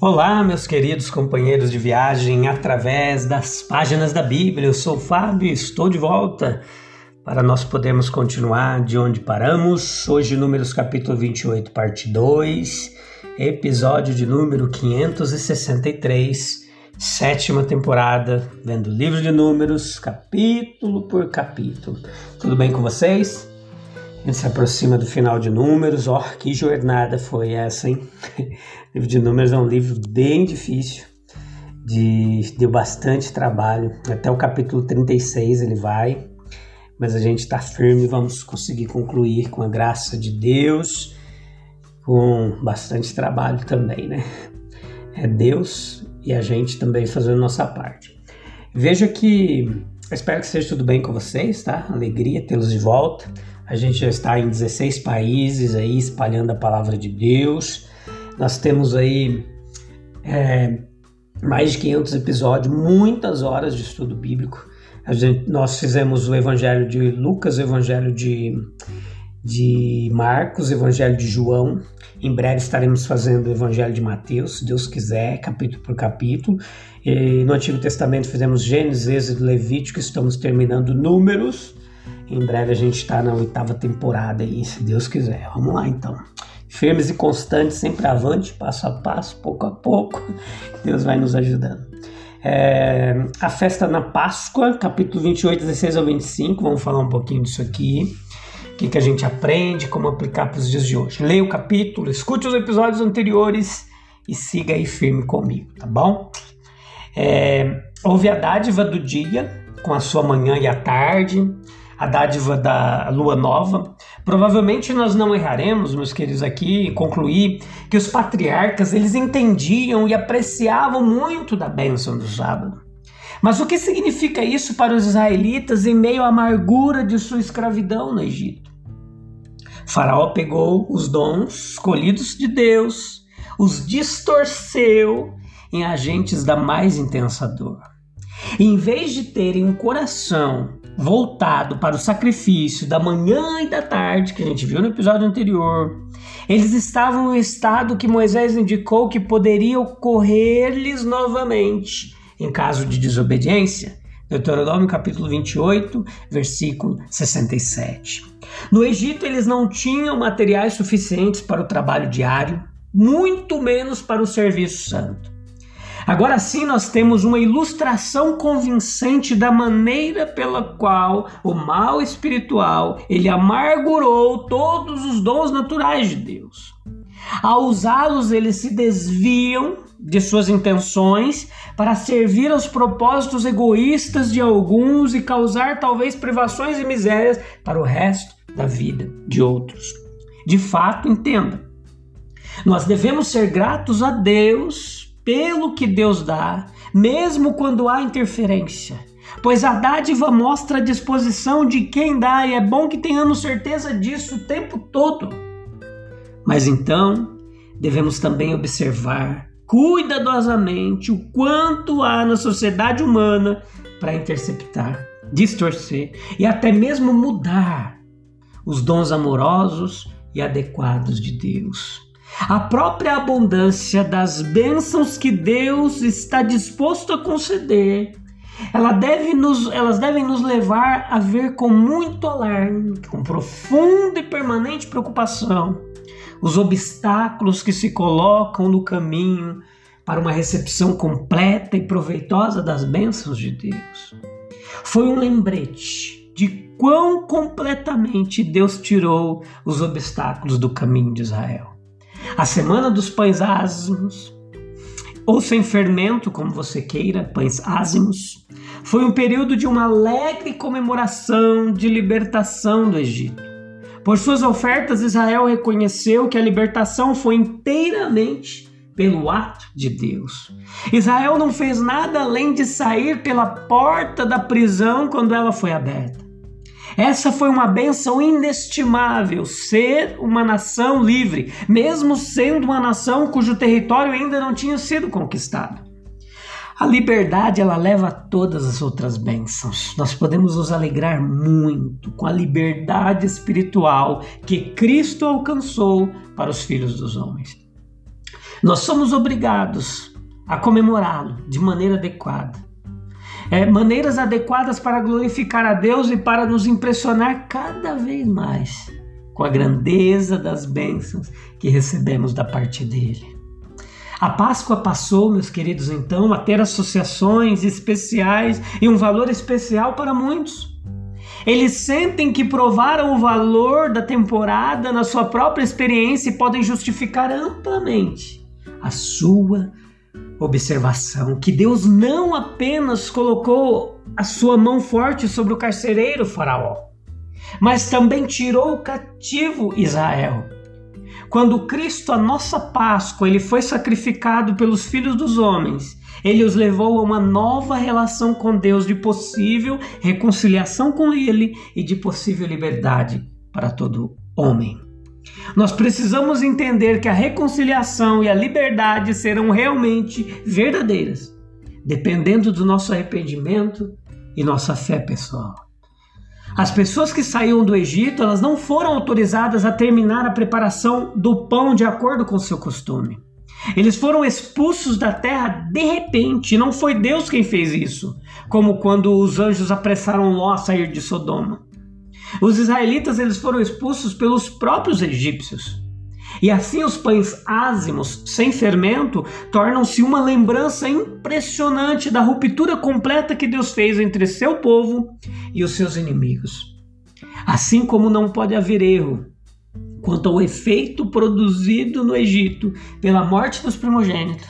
Olá, meus queridos companheiros de viagem através das páginas da Bíblia. Eu sou o Fábio e estou de volta para nós podermos continuar de onde paramos. Hoje, Números capítulo 28, parte 2, episódio de número 563, sétima temporada, vendo o livro de Números, capítulo por capítulo. Tudo bem com vocês? Gente se aproxima do final de Números. Ó, oh, que jornada foi essa, hein? o livro de Números é um livro bem difícil, de, deu bastante trabalho. Até o capítulo 36 ele vai, mas a gente está firme vamos conseguir concluir com a graça de Deus, com bastante trabalho também, né? É Deus e a gente também fazendo nossa parte. Veja que espero que seja tudo bem com vocês, tá? Alegria tê-los de volta. A gente já está em 16 países aí espalhando a palavra de Deus. Nós temos aí é, mais de 500 episódios, muitas horas de estudo bíblico. Gente, nós fizemos o Evangelho de Lucas, o Evangelho de, de Marcos, o Evangelho de João. Em breve estaremos fazendo o Evangelho de Mateus, se Deus quiser, capítulo por capítulo. E no Antigo Testamento fizemos Gênesis, Êxodo, Levítico, estamos terminando Números. Em breve a gente está na oitava temporada aí, se Deus quiser. Vamos lá então. Firmes e constantes, sempre avante, passo a passo, pouco a pouco. Deus vai nos ajudando. É, a festa na Páscoa, capítulo 28, 16 ao 25. Vamos falar um pouquinho disso aqui. O que, que a gente aprende, como aplicar para os dias de hoje. Leia o capítulo, escute os episódios anteriores e siga aí firme comigo, tá bom? É, houve a dádiva do dia, com a sua manhã e a tarde a dádiva da lua nova. Provavelmente nós não erraremos, meus queridos, aqui concluir que os patriarcas eles entendiam e apreciavam muito da bênção do sábado. Mas o que significa isso para os israelitas em meio à amargura de sua escravidão no Egito? faraó pegou os dons escolhidos de Deus, os distorceu em agentes da mais intensa dor. Em vez de terem um coração voltado para o sacrifício da manhã e da tarde, que a gente viu no episódio anterior, eles estavam em estado que Moisés indicou que poderia ocorrer-lhes novamente em caso de desobediência. Deuteronômio capítulo 28, versículo 67. No Egito, eles não tinham materiais suficientes para o trabalho diário, muito menos para o serviço santo. Agora sim nós temos uma ilustração convincente da maneira pela qual o mal espiritual ele amargurou todos os dons naturais de Deus. Ao usá-los, eles se desviam de suas intenções para servir aos propósitos egoístas de alguns e causar talvez privações e misérias para o resto da vida de outros. De fato, entenda, nós devemos ser gratos a Deus pelo que Deus dá, mesmo quando há interferência. Pois a dádiva mostra a disposição de quem dá e é bom que tenhamos certeza disso o tempo todo. Mas então, devemos também observar cuidadosamente o quanto há na sociedade humana para interceptar, distorcer e até mesmo mudar os dons amorosos e adequados de Deus. A própria abundância das bênçãos que Deus está disposto a conceder, ela deve nos, elas devem nos levar a ver com muito alarme, com profunda e permanente preocupação, os obstáculos que se colocam no caminho para uma recepção completa e proveitosa das bênçãos de Deus. Foi um lembrete de quão completamente Deus tirou os obstáculos do caminho de Israel a semana dos pães ázimos, ou sem fermento, como você queira, pães ázimos, foi um período de uma alegre comemoração de libertação do Egito. Por suas ofertas, Israel reconheceu que a libertação foi inteiramente pelo ato de Deus. Israel não fez nada além de sair pela porta da prisão quando ela foi aberta. Essa foi uma benção inestimável, ser uma nação livre, mesmo sendo uma nação cujo território ainda não tinha sido conquistado. A liberdade ela leva todas as outras bênçãos. Nós podemos nos alegrar muito com a liberdade espiritual que Cristo alcançou para os filhos dos homens. Nós somos obrigados a comemorá-lo de maneira adequada é, maneiras adequadas para glorificar a Deus e para nos impressionar cada vez mais com a grandeza das bênçãos que recebemos da parte dele. A Páscoa passou, meus queridos, então, a ter associações especiais e um valor especial para muitos. Eles sentem que provaram o valor da temporada na sua própria experiência e podem justificar amplamente a sua observação que Deus não apenas colocou a sua mão forte sobre o carcereiro Faraó, mas também tirou o cativo Israel. Quando Cristo, a nossa Páscoa, ele foi sacrificado pelos filhos dos homens, ele os levou a uma nova relação com Deus de possível reconciliação com ele e de possível liberdade para todo homem. Nós precisamos entender que a reconciliação e a liberdade serão realmente verdadeiras, dependendo do nosso arrependimento e nossa fé pessoal. As pessoas que saíram do Egito, elas não foram autorizadas a terminar a preparação do pão de acordo com seu costume. Eles foram expulsos da terra de repente, não foi Deus quem fez isso, como quando os anjos apressaram Ló a sair de Sodoma. Os israelitas eles foram expulsos pelos próprios egípcios. E assim os pães ázimos, sem fermento, tornam-se uma lembrança impressionante da ruptura completa que Deus fez entre seu povo e os seus inimigos. Assim como não pode haver erro quanto ao efeito produzido no Egito pela morte dos primogênitos,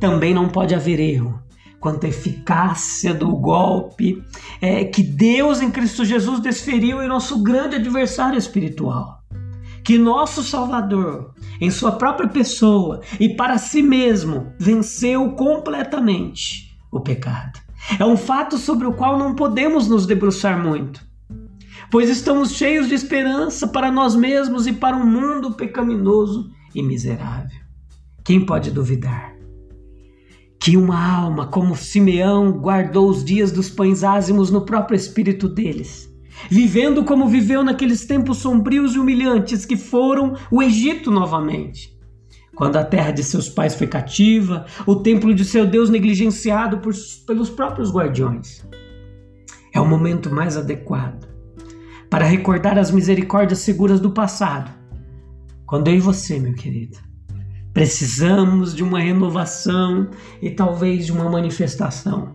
também não pode haver erro quanto à eficácia do golpe é, que Deus em Cristo Jesus desferiu em nosso grande adversário espiritual. Que nosso Salvador, em sua própria pessoa e para si mesmo, venceu completamente o pecado. É um fato sobre o qual não podemos nos debruçar muito, pois estamos cheios de esperança para nós mesmos e para um mundo pecaminoso e miserável. Quem pode duvidar? Que uma alma como Simeão guardou os dias dos pães ázimos no próprio espírito deles, vivendo como viveu naqueles tempos sombrios e humilhantes que foram o Egito novamente. Quando a terra de seus pais foi cativa, o templo de seu Deus negligenciado por, pelos próprios guardiões. É o momento mais adequado para recordar as misericórdias seguras do passado. Quando eu e você, meu querido, Precisamos de uma renovação e talvez de uma manifestação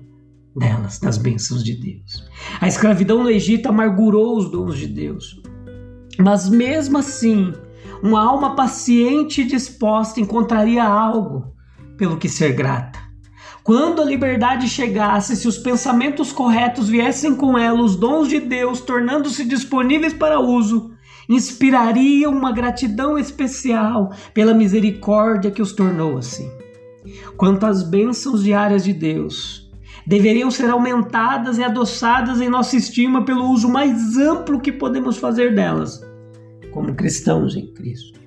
delas, das bênçãos de Deus. A escravidão no Egito amargurou os dons de Deus. Mas mesmo assim, uma alma paciente e disposta encontraria algo pelo que ser grata. Quando a liberdade chegasse, se os pensamentos corretos viessem com ela, os dons de Deus tornando-se disponíveis para uso, inspiraria uma gratidão especial pela misericórdia que os tornou assim. Quanto às bênçãos diárias de Deus, deveriam ser aumentadas e adoçadas em nossa estima pelo uso mais amplo que podemos fazer delas, como cristãos em Cristo.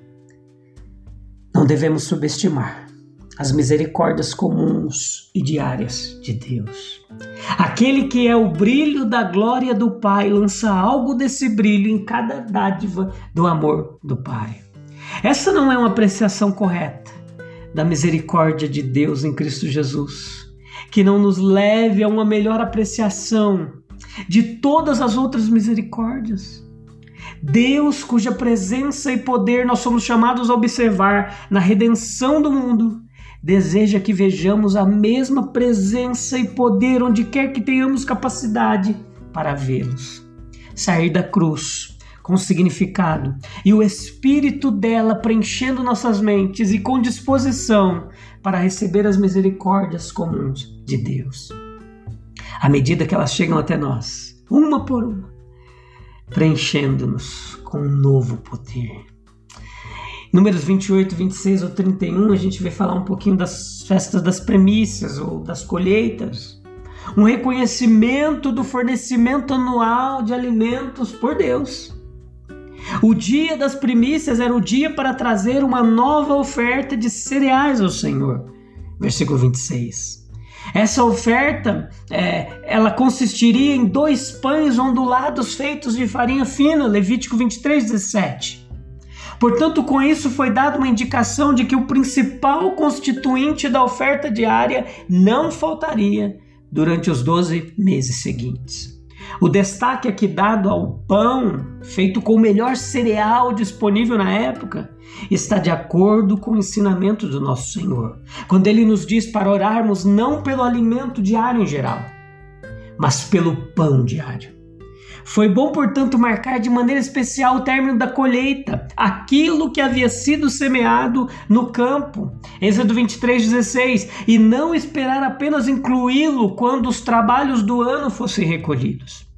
Não devemos subestimar as misericórdias comuns e diárias de Deus. Aquele que é o brilho da glória do Pai lança algo desse brilho em cada dádiva do amor do Pai. Essa não é uma apreciação correta da misericórdia de Deus em Cristo Jesus, que não nos leve a uma melhor apreciação de todas as outras misericórdias. Deus, cuja presença e poder nós somos chamados a observar na redenção do mundo, deseja que vejamos a mesma presença e poder onde quer que tenhamos capacidade para vê-los. Sair da cruz com significado e o espírito dela preenchendo nossas mentes e com disposição para receber as misericórdias comuns de Deus. À medida que elas chegam até nós, uma por uma, preenchendo-nos com um novo poder. Números 28, 26 ou 31, a gente vai falar um pouquinho das festas das premissas ou das colheitas. Um reconhecimento do fornecimento anual de alimentos por Deus. O dia das primícias era o dia para trazer uma nova oferta de cereais ao Senhor. Versículo 26. Essa oferta, é, ela consistiria em dois pães ondulados feitos de farinha fina, Levítico 23, 17. Portanto, com isso foi dada uma indicação de que o principal constituinte da oferta diária não faltaria durante os 12 meses seguintes. O destaque aqui dado ao pão, feito com o melhor cereal disponível na época, está de acordo com o ensinamento do nosso Senhor, quando ele nos diz para orarmos não pelo alimento diário em geral, mas pelo pão diário. Foi bom, portanto, marcar de maneira especial o término da colheita, aquilo que havia sido semeado no campo. Êxodo 23, 16. E não esperar apenas incluí-lo quando os trabalhos do ano fossem recolhidos.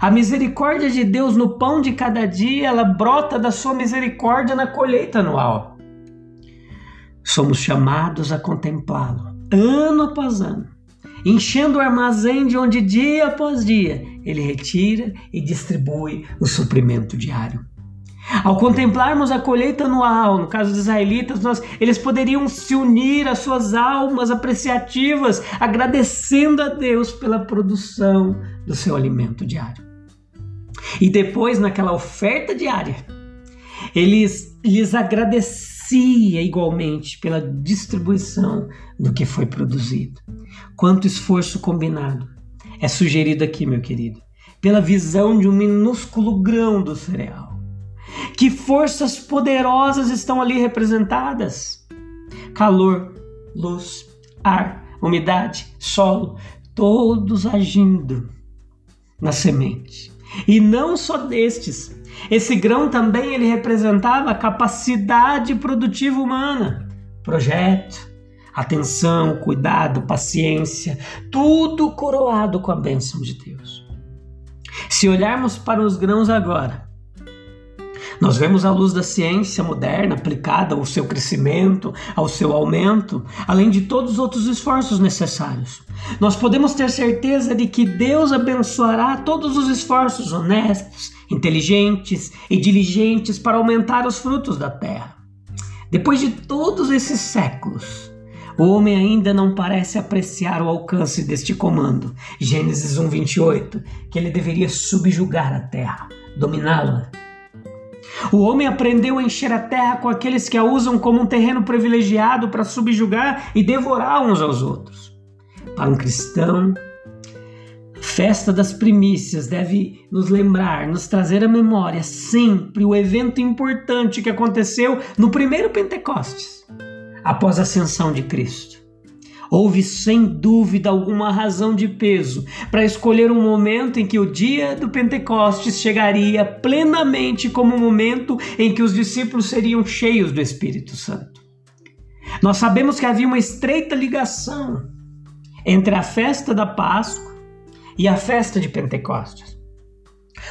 A misericórdia de Deus no pão de cada dia, ela brota da sua misericórdia na colheita anual. Somos chamados a contemplá-lo, ano após ano, enchendo o armazém de onde dia após dia ele retira e distribui o suprimento diário. Ao contemplarmos a colheita anual, no caso dos israelitas, nós, eles poderiam se unir às suas almas apreciativas, agradecendo a Deus pela produção do seu alimento diário. E depois, naquela oferta diária, eles lhes agradecia igualmente pela distribuição do que foi produzido. Quanto esforço combinado é sugerido aqui, meu querido, pela visão de um minúsculo grão do cereal. Que forças poderosas estão ali representadas? Calor, luz, ar, umidade, solo, todos agindo na semente. E não só destes. Esse grão também ele representava a capacidade produtiva humana, projeto, atenção, cuidado, paciência, tudo coroado com a bênção de Deus. Se olharmos para os grãos agora, nós vemos a luz da ciência moderna aplicada ao seu crescimento, ao seu aumento, além de todos os outros esforços necessários. Nós podemos ter certeza de que Deus abençoará todos os esforços honestos, inteligentes e diligentes para aumentar os frutos da terra. Depois de todos esses séculos, o homem ainda não parece apreciar o alcance deste comando. Gênesis 1:28, que ele deveria subjugar a terra, dominá-la. O homem aprendeu a encher a terra com aqueles que a usam como um terreno privilegiado para subjugar e devorar uns aos outros. Para um cristão, a festa das primícias deve nos lembrar, nos trazer à memória sempre o evento importante que aconteceu no primeiro Pentecostes após a ascensão de Cristo. Houve sem dúvida alguma razão de peso para escolher um momento em que o dia do Pentecostes chegaria plenamente como um momento em que os discípulos seriam cheios do Espírito Santo. Nós sabemos que havia uma estreita ligação entre a festa da Páscoa e a festa de Pentecostes.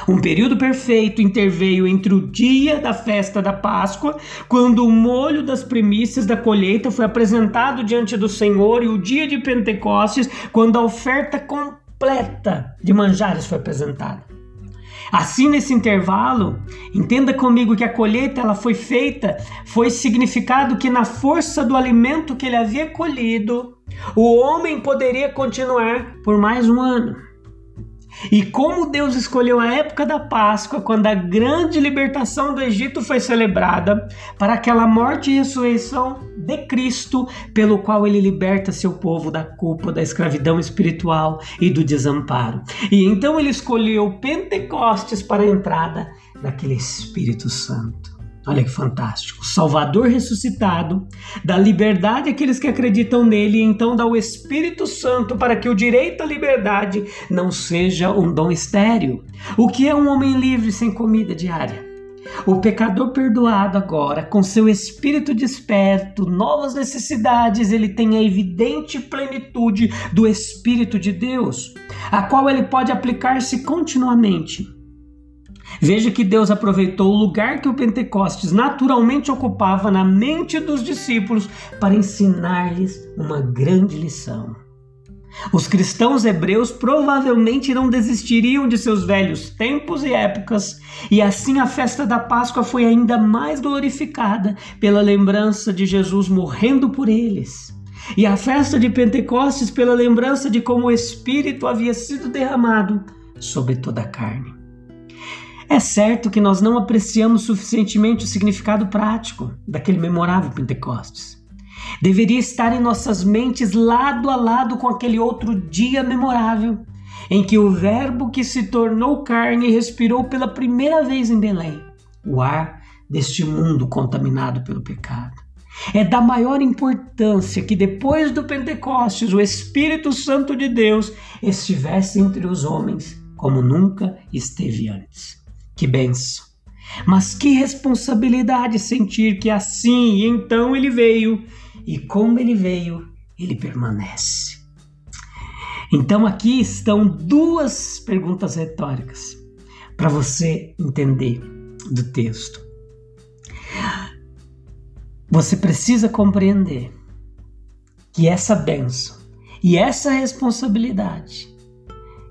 Um período perfeito interveio entre o dia da festa da Páscoa, quando o molho das primícias da colheita foi apresentado diante do Senhor, e o dia de Pentecostes, quando a oferta completa de manjares foi apresentada. Assim, nesse intervalo, entenda comigo que a colheita ela foi feita, foi significado que na força do alimento que ele havia colhido, o homem poderia continuar por mais um ano. E como Deus escolheu a época da Páscoa, quando a grande libertação do Egito foi celebrada, para aquela morte e ressurreição de Cristo, pelo qual ele liberta seu povo da culpa da escravidão espiritual e do desamparo. E então ele escolheu Pentecostes para a entrada daquele Espírito Santo. Olha que fantástico. Salvador ressuscitado, dá liberdade àqueles que acreditam nele e então dá o Espírito Santo para que o direito à liberdade não seja um dom estéril. O que é um homem livre sem comida diária? O pecador perdoado agora, com seu espírito desperto, novas necessidades, ele tem a evidente plenitude do Espírito de Deus, a qual ele pode aplicar-se continuamente Veja que Deus aproveitou o lugar que o Pentecostes naturalmente ocupava na mente dos discípulos para ensinar-lhes uma grande lição. Os cristãos hebreus provavelmente não desistiriam de seus velhos tempos e épocas, e assim a festa da Páscoa foi ainda mais glorificada pela lembrança de Jesus morrendo por eles. E a festa de Pentecostes pela lembrança de como o Espírito havia sido derramado sobre toda a carne. É certo que nós não apreciamos suficientemente o significado prático daquele memorável Pentecostes. Deveria estar em nossas mentes lado a lado com aquele outro dia memorável em que o Verbo que se tornou carne respirou pela primeira vez em Belém o ar deste mundo contaminado pelo pecado. É da maior importância que depois do Pentecostes o Espírito Santo de Deus estivesse entre os homens como nunca esteve antes. Que benção! Mas que responsabilidade sentir que assim e então ele veio, e como ele veio, ele permanece. Então aqui estão duas perguntas retóricas para você entender do texto. Você precisa compreender que essa benção e essa responsabilidade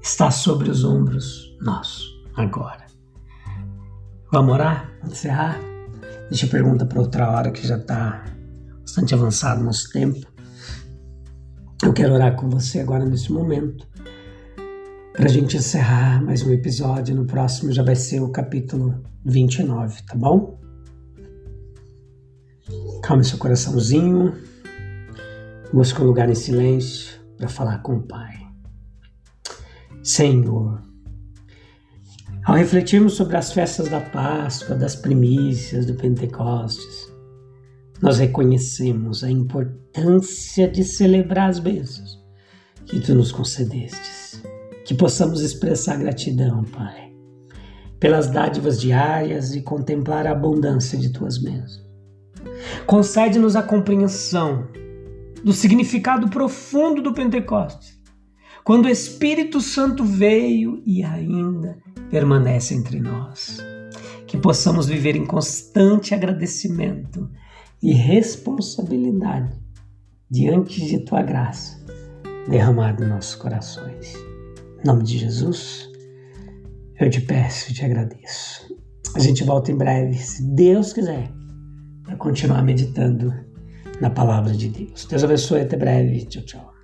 está sobre os ombros nossos agora. Vamos orar? Encerrar? Deixa a pergunta para outra hora que já está bastante avançado nosso tempo. Eu quero orar com você agora nesse momento. Para a gente encerrar mais um episódio. No próximo já vai ser o capítulo 29, tá bom? Calme seu coraçãozinho. Busque um lugar em silêncio para falar com o Pai. Senhor, ao refletirmos sobre as festas da Páscoa, das primícias, do Pentecostes, nós reconhecemos a importância de celebrar as bênçãos que tu nos concedestes. Que possamos expressar gratidão, Pai, pelas dádivas diárias e contemplar a abundância de tuas bênçãos. Concede-nos a compreensão do significado profundo do Pentecostes, quando o Espírito Santo veio e ainda permanece entre nós. Que possamos viver em constante agradecimento e responsabilidade diante de tua graça derramada em nossos corações. Em nome de Jesus, eu te peço e te agradeço. A gente volta em breve, se Deus quiser, para continuar meditando na palavra de Deus. Deus abençoe, até breve. Tchau, tchau.